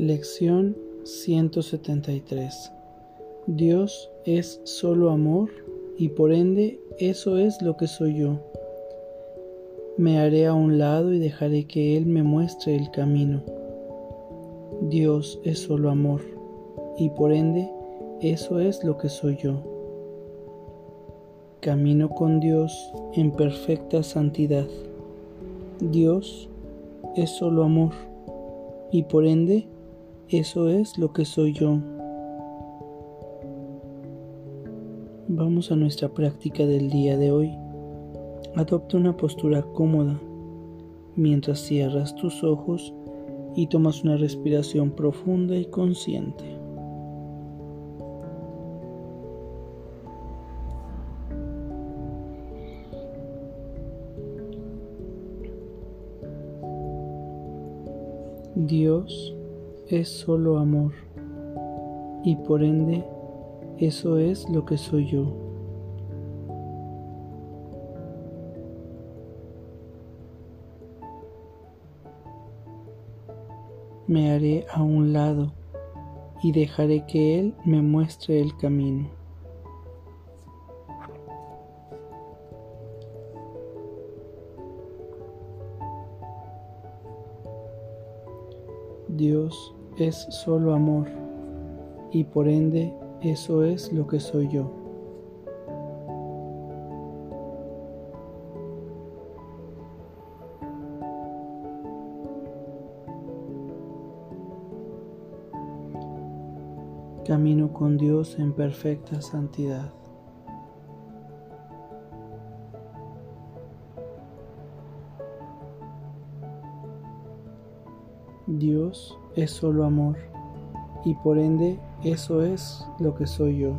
Lección 173 Dios es solo amor y por ende eso es lo que soy yo. Me haré a un lado y dejaré que Él me muestre el camino. Dios es solo amor y por ende eso es lo que soy yo. Camino con Dios en perfecta santidad. Dios es solo amor y por ende eso es lo que soy yo. Vamos a nuestra práctica del día de hoy. Adopta una postura cómoda mientras cierras tus ojos y tomas una respiración profunda y consciente. Dios es solo amor y por ende eso es lo que soy yo. Me haré a un lado y dejaré que Él me muestre el camino. Dios es solo amor y por ende eso es lo que soy yo. Camino con Dios en perfecta santidad. Dios es solo amor y por ende eso es lo que soy yo.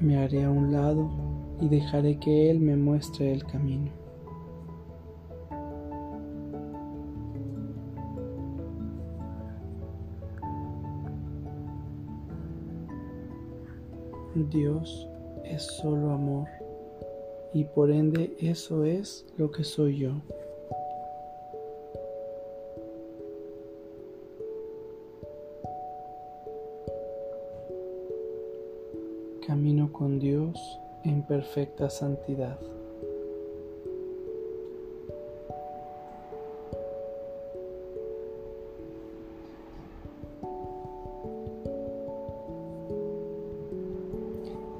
Me haré a un lado y dejaré que Él me muestre el camino. Dios es solo amor y por ende eso es lo que soy yo. Camino con Dios en perfecta santidad.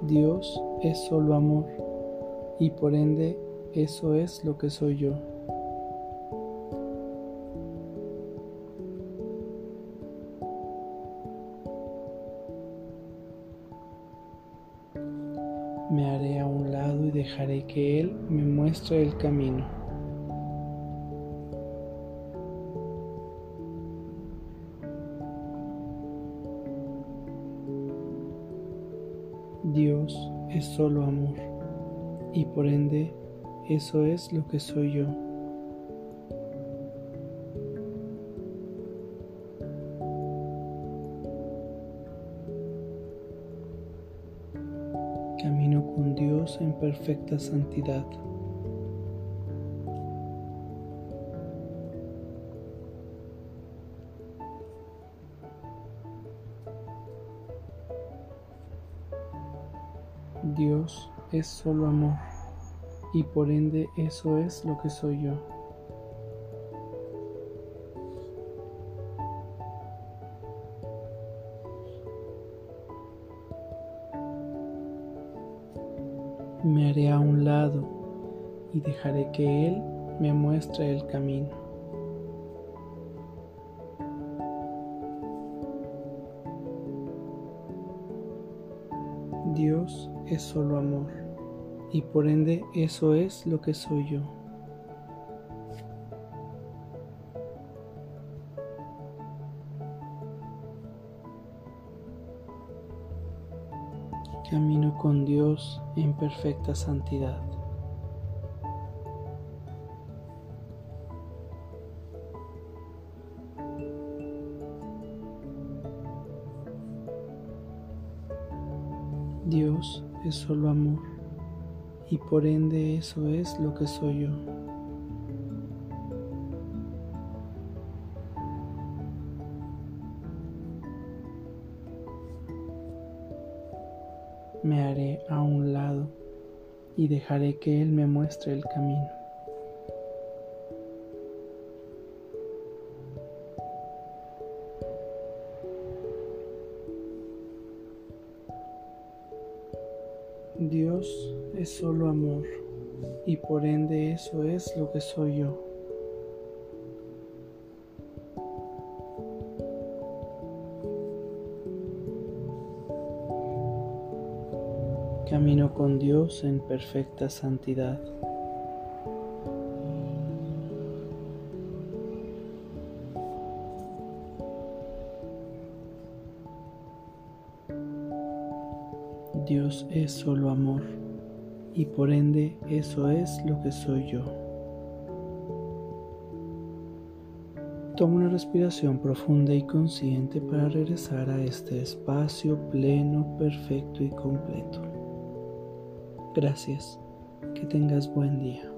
Dios es solo amor y por ende eso es lo que soy yo. Me haré a un lado y dejaré que Él me muestre el camino. Dios es solo amor y por ende eso es lo que soy yo. Camino con Dios en perfecta santidad. Dios es solo amor y por ende eso es lo que soy yo. Me haré a un lado y dejaré que Él me muestre el camino. Dios es solo amor y por ende eso es lo que soy yo. Camino con Dios en perfecta santidad. Dios es solo amor y por ende eso es lo que soy yo. Me haré a un lado y dejaré que Él me muestre el camino. Dios es solo amor y por ende eso es lo que soy yo. Camino con Dios en perfecta santidad. Dios es solo amor y por ende eso es lo que soy yo. Toma una respiración profunda y consciente para regresar a este espacio pleno, perfecto y completo. Gracias. Que tengas buen día.